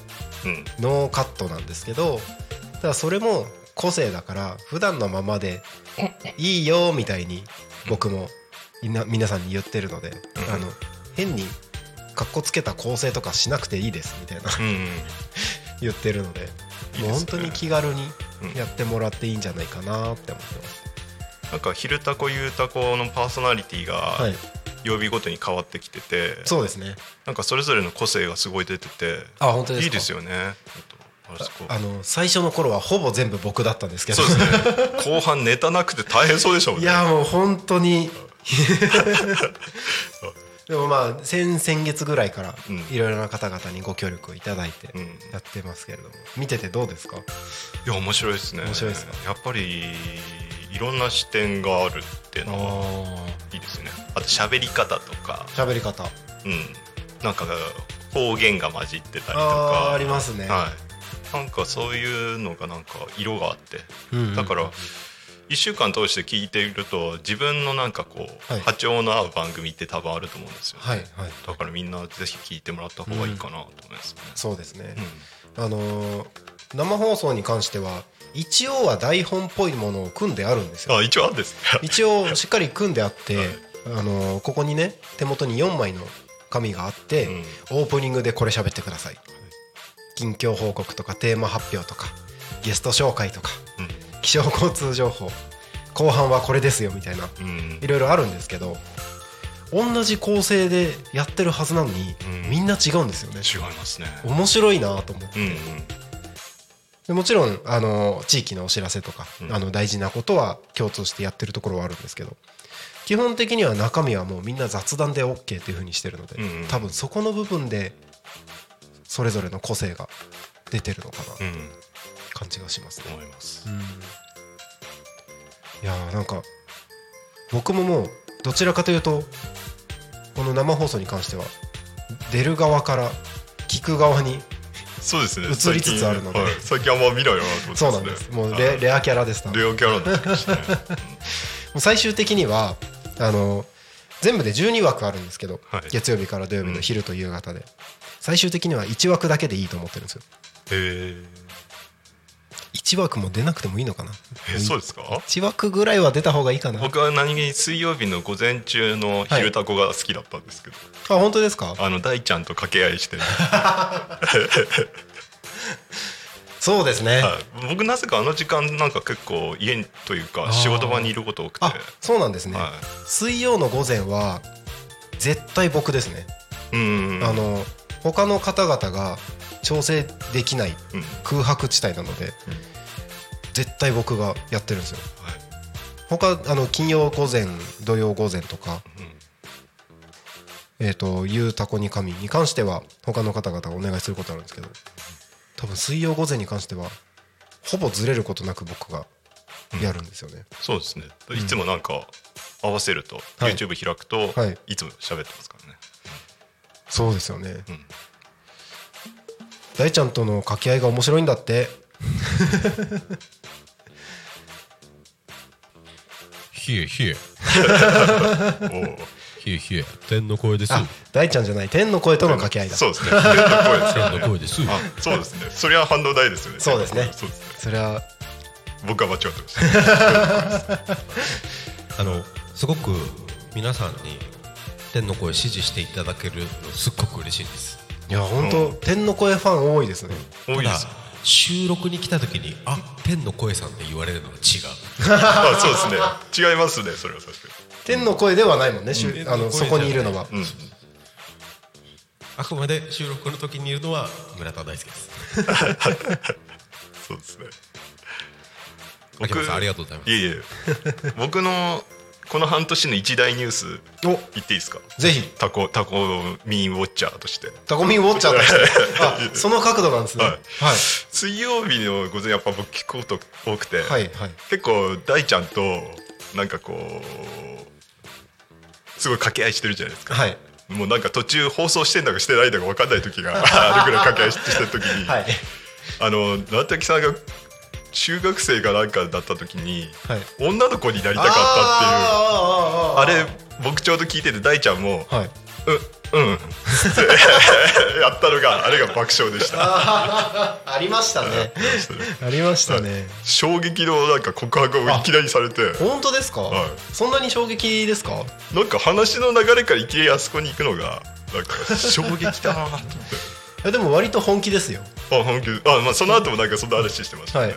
うん。ノーカットなんですけどただそれも個性だから普段のままでいいよみたいに僕もみんな皆さんに言ってるので、うん。あの変にかっこつけた構成とかしなくていいですみたいな。うんうん。言ってるのでいいですね。もう本当に気軽にうん。やってもらっていいんじゃないかなって思ってます。なんか「昼タコゆうタコ」のパーソナリティがはい、曜日ごとに変わってきてて、そうですね。なんかそれぞれの個性がすごい出ててあ本当ですか？いいですよね。あの最初の頃はほぼ全部僕だったんですけど。ね。後半ネタなくて大変そうでしょうね。いやもう本当に。でもまあ先先月ぐらいからうん。いろいろな方々にご協力いただいてうん。やってますけれども。見ててどうですか？いや面白いですね。面白いですか？やっぱりいろんな視点があるっていうのはいいですね。あと喋り方とか。喋り方。うん。なんか方言が混じってたりとあかーありますね。はい。なんかそういうのがなんか色があって。うんうんだから1週間通して聞いていると自分のなんかこう、はい。波長の合う番組って多分あると思うんですよね、はいはい。だからみんなぜひ聞いてもらった方がいいかなと思いますね、そうですね。うん。あのー生放送に関しては一応は台本っぽいものを組んであるんですよ。あ一応あるんですね。一応しっかり組んであって、あのーここにね手元に4枚の紙があって、うん。オープニングでこれ喋ってください、近況報告とかテーマ発表とかゲスト紹介とか気象交通情報後半はこれですよみたいなうん、うんいろいろあるんですけど同じ構成でやってるはずなのに、うん。みんな違うんですよね。違いますね。面白いなと思って。うんうん。でもちろんあの地域のお知らせとか、うん。あの大事なことは共通してやってるところはあるんですけど基本的には中身はもうみんな雑談で OK というふうにしてるので、うんうん。多分そこの部分でそれぞれの個性が出てるのかなうん。感じがしますね。思います。いやーなんか僕ももうどちらかというとこの生放送に関しては出る側から聞く側にそうですね。移りつつあるので。最近,、はい、最近あんま見ないなと思ってそうなんです。もうレレアキャラですレアキャラになってきましたね最終的にはあの全部で12枠あるんですけど、はい。月曜日から土曜日の昼と夕方で、最終的には1枠だけでいいと思ってるんですよ。へ1枠も出なくてもいいのかな？ええそうですか？1枠ぐらいは出た方がいいかな。あ僕は何気に水曜日の午前中の昼タコが好きだったんですけど、本当ですか？あの大ちゃんと掛け合いして、そうですね、はい、僕なぜかあの時間なんか結構家というかー。仕事場にいること多くて。あそうなんですね、は水曜の午前は絶対僕ですね、い、うんあの他の方々が調整できないうん。空白地帯なので、絶対僕がやってるんですよ。はい。他あの金曜午前土曜午前とか、うん。えっ、と「ゆうたこに神」に関しては他の方々がお願いすることあるんですけど多分水曜午前に関してはほぼずれることなく僕がやるんですよね、そうですね。いつもなんか合わせると、はい。YouTube 開くと、はい。い、つも喋ってますからね。そうですよね、うん。大ちゃんとの掛け合いが面白いんだって ひえひえおーひえひえ天の声です。あ大ちゃんじゃない天の声との掛け合いだ。そうですね。天の声です。天の声です。あそうですね。それは反動大ですよね。そうですね。そうですね。それは。僕は間違ってました。あのすごく皆さんに天の声支持していただけるのすっごく嬉しいです。いや本当、天の声ファン多いですね。多いです収録に来た時にあ天の声さんって言われるのが違う。あ そうですね。違いますねそれは確か天の声ではないもんね、しゅあのそこにいるのは、に、うん、あくまで収録の時にいるのは村田大輔です。そうですね。秋山さんありがとうございます。いえいえ。僕のこの半年の一大ニュースお。言っていいですか？ぜひ。タコタコミンウォッチャーとして。タコミンウォッチャーとして。あその角度なんですね。ははい。い水曜日の午前やっぱ僕聞くこと多くて、はいはい。結構大ちゃんとなんかこうすごい掛け合いしてるじゃないですか、はい。もうなんか途中放送してんだかしてないんだか分かんない時があるぐらい掛け合いしてる時に、はい。あの直滝さんが中学生かなんかだった時に、はい。女の子になりたかったっていう。あれ僕ちょうど聞いてて大ちゃんもあはい「うんうん」って やったのがあれが爆笑でした。ありましたね。ありましたね。衝撃のなんか告白をいきなりされて。本当ですか、はい。そんなに衝撃ですか？なんか話の流れからいきなりあそこに行くのがなんか衝撃だなと思って。いやでも割と本気ですよ。あ本気あまあその後もなんかそんな話してました。ね、はい。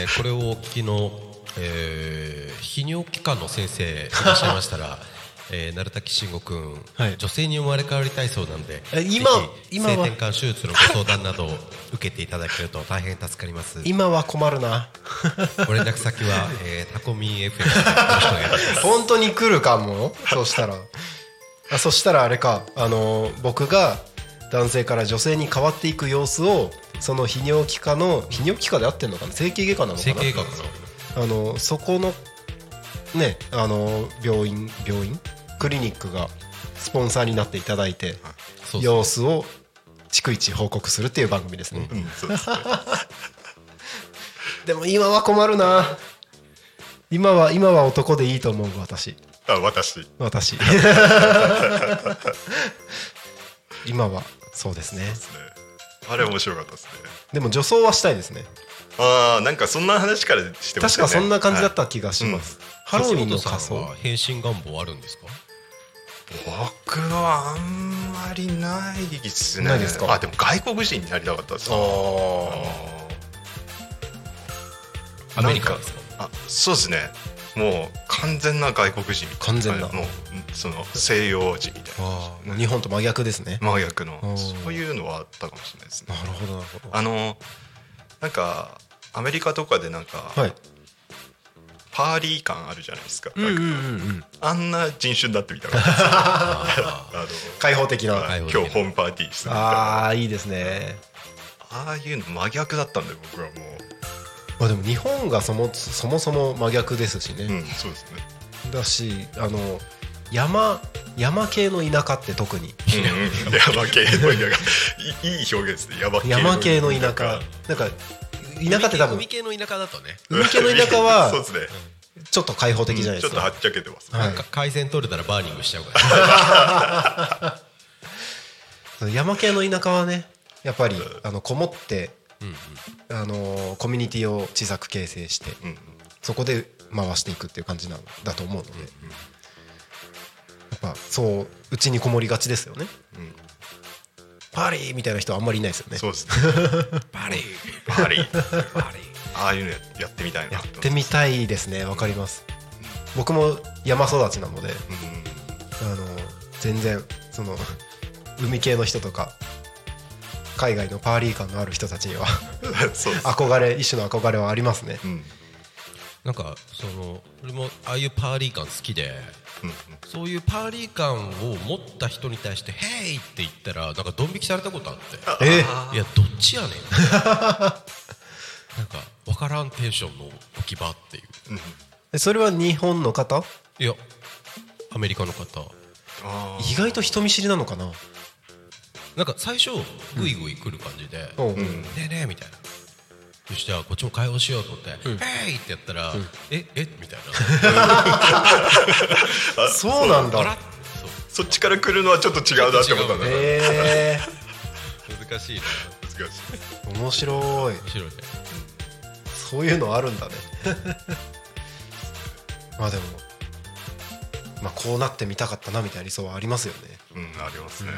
えーこれをお聞きの、えー、泌尿器科の先生いらっしゃいましたら、えー、鳴滝慎吾君、はい。女性に生まれ変わりたいそうなんでえ今今は性転換手術のご相談などを受けていただけると大変助かります。今は困るな。ご連絡先は、えー、タコミン FM でよろしくお願いします。本当に来るかも？そしたらあそしたらあれか。あのー僕が男性から女性に変わっていく様子をその泌尿器科の泌尿器科で合ってんのかな？整形外科なのかな？整形外科かな。あのそこのねあの病院病院？クリニックがスポンサーになっていただいて様子を逐一報告するっていう番組ですね、うんそうですね。でも今は困るな。今は今は男でいいと思う私あ私。私。今はそうですね。あれ面白かったですね。でも女装はしたいですね。ああなんかそんな話からしてましたね。確かそんな感じだっはた気がします、ハロウィンの仮装。変身願望あるんですかい僕はあんまりないですね。ないですか？あでも外国人になりたかったですあアメリカですか？あそうですねもう完全な外国人。完全な。もうその西洋人みたいあー日本と真逆ですね。な真逆の。うんそういうのはあったかもしれないですね。なるほどなるほど。あのなんかアメリカとかでなんか、はい。パーリー感あるじゃないですか,、うんうんうんうん。あんな人種になってみたかったですあの開放的な。はい開放的な。今日ホームパーティーするみたいな。ああいいですね。ああいうの真逆だったんで僕はもまあでも日本がそもそもそも真逆ですしね、う、うん、そうですね。だしあの山山系の田舎って特に。うんうん。山系の田舎。いい表現ですね。山系の山系の田舎。なんか田舎って多分。海系の田舎だとね。海系の田舎 そうはですね。ちょっと開放的じゃないですか、ちょっとはっちゃけてます、はい。か海鮮取れたらバーニングしちゃうから。山系の田舎はねやっぱりあのこもって、あのコミュニティを小さく形成して、うんそこで回していくっていう感じなんだと思うので、やっぱそううちにこもりがちですよね、うん。パーリーみたいな人はあんまりいないですよね。そうですね。バリー。パリバリー。ああいうのややってみたいな。やってみたいですね。わかります。僕も山育ちなのでうんあの全然その海系の人とか海外のパーリー感のある人たちには 憧れ一種の憧れはありますね。うん。なんかその俺もああいうパーリー感好きでうんそういうパーリー感を持った人に対して「ヘイ!」って言ったらなんかドン引きされたことあって。えいやどっちやねんなんか分からんテンションの置き場っていう。えそれは日本の方？いやアメリカの方。あ意外と人見知りなのかな？なんか最初グイグイ来る感じで「うん。うん。ねえねえ」みたいな。よしじゃあこっちも会話しようと思って「ヘイ!」ってやったら「ええ？みたいな。そうなんだ。そう。そっちから来るのはちょっと違うなって思ったんだね難しいな難しい。面白い。面白いね。そういうのあるんだね。まあでもまあこうなってみたかったなみたいな理想はありますよね。うんありますね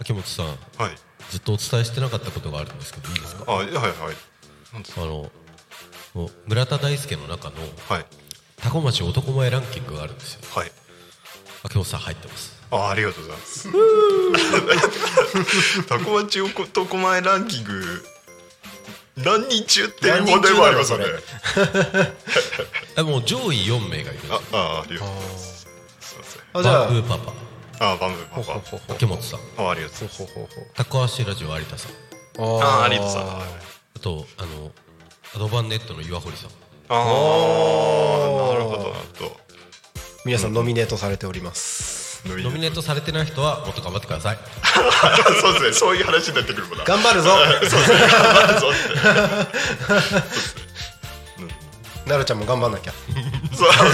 秋元さんはい。ずっとお伝えしてなかったことがあるんですけどいいですか？あはいはい。あの村田大輔の中のはい。タコ町男前ランキングがあるんですよ。はい。秋元さん入ってます。あありがとうございます。タコ町男前ランキング何人中っていう問題もありますよね。もう上位4名がいるああありがとうございます。すいません。あじゃあブーパパあバンブーほうほうパほうほう。秋元さん。パあありがとうほうほうほう。高橋ラジオ有田さん。あありがとうございあますあとあのアドバンネットの岩堀さん。ああなるほどなるほど。皆さんノミネートされております。ノミノミネートされてない人はもっと頑張ってください。そうですね。そういう話になってくるもんな。頑張るぞ。そうですね。頑張るぞって。なるちゃんも頑張んなきゃ。そうそう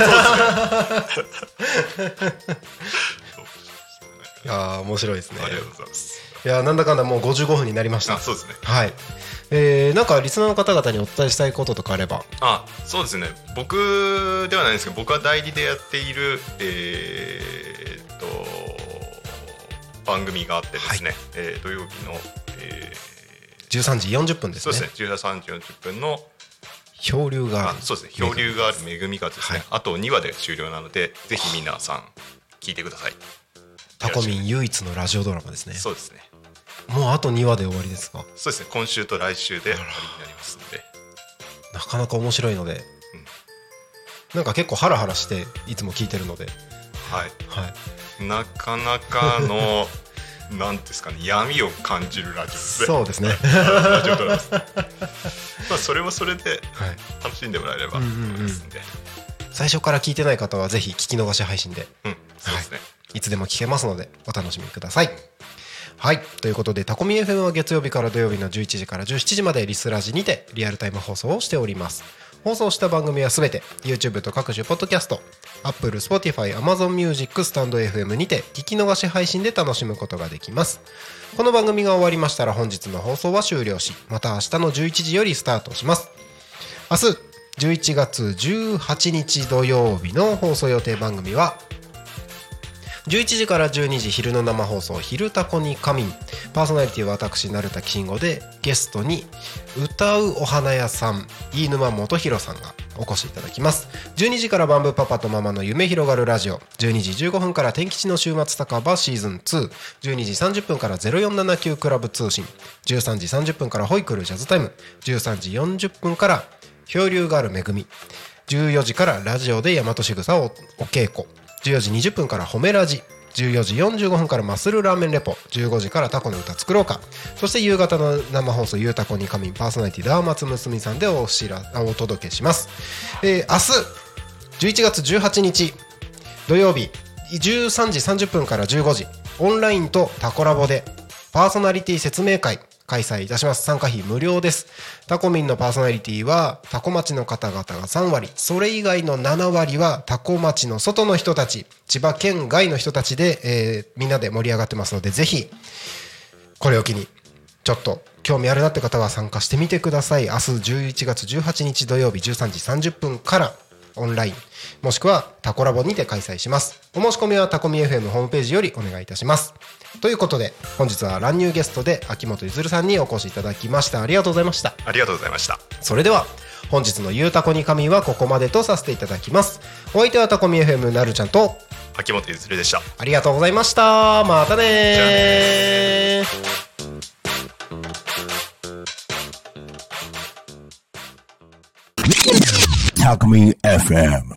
いやー面白いですね。ありがとうございます。いやーなんだかんだもう55分になりました。あそうですね。はい。えー、なんかリスナーの方々にお伝えしたいこととかあれば。あそうですね。僕ではないんですけど僕は代理でやっているえーっと番組があってですね、えー土曜日の、え13時40分ですね。ーそうですね。13時40分の漂流がある。あそうですね。漂流がある恵みがですね、あと2話で終了なのでぜひ皆さん聞いてくださいタコミン唯一のラジオドラマですね。そうですね。もうあと2話で終わりですか？そうですね。今週と来週で終わりになりますので。なかなか面白いので、なんか結構ハラハラしていつも聞いてるので。はい。はい。なかなかの なんですかね闇を感じるラジオですね。そうですね。ラジオドラマですね。まあそれはそれではい。楽しんでもらえればとうん思うんうん。いますんで。最初から聞いてない方はぜひ聞き逃し配信で。うん。そうですね。いいつでも聞けますのでお楽しみください。はい。ということでタコミ FM は月曜日から土曜日の11時から17時までリスラジにてリアルタイム放送をしております。放送した番組はすべて YouTube と各種ポッドキャスト Apple、Spotify、Amazon Music、スタンド FM にて聞き逃し配信で楽しむことができます。この番組が終わりましたら本日の放送は終了しまた明日の11時よりスタートします。明日11月18日土曜日の放送予定番組は11時から12時昼の生放送「昼タコに仮眠」パーソナリティは私成田慎吾でゲストに歌うお花屋さん飯沼元弘さんがお越しいただきます。12時からバンブーパパとママの夢広がるラジオ。12時15分から天吉の週末酒場シーズン212時30分から0479クラブ通信。13時30分からホイクルジャズタイム。13時40分から漂流がある恵み。14時からラジオで大和しぐさをお稽古。14時20分から褒めラジ。14時45分からマッスルラーメンレポ。15時からタコの歌作ろうか。そして夕方の生放送「ゆうたこに仮眠」パーソナリティダーマツムスミさんでお知らお届けします、えー明日11月18日土曜日13時30分から15時オンラインとタコラボでパーソナリティ説明会。開催いたします。参加費無料です。タコミンのパーソナリティはタコ町の方々が3割。それ以外の7割はタコ町の外の人たち千葉県外の人たちで、えーみんなで盛り上がってますのでぜひこれを機にちょっと興味あるなって方は参加してみてください。明日11月18日土曜日13時30分からオンラインもしくはタコラボにて開催します。お申し込みはタコミ FM ホームページよりお願いいたします。ということで本日は乱入ゲストで秋元ゆずるさんにお越しいただきました。ありがとうございました。ありがとうございました。それでは本日のゆうたこに神はここまでとさせていただきます。お相手はタコミ FM なるちゃんと秋元ゆずるでした。ありがとうございました。またね Alchemy FM.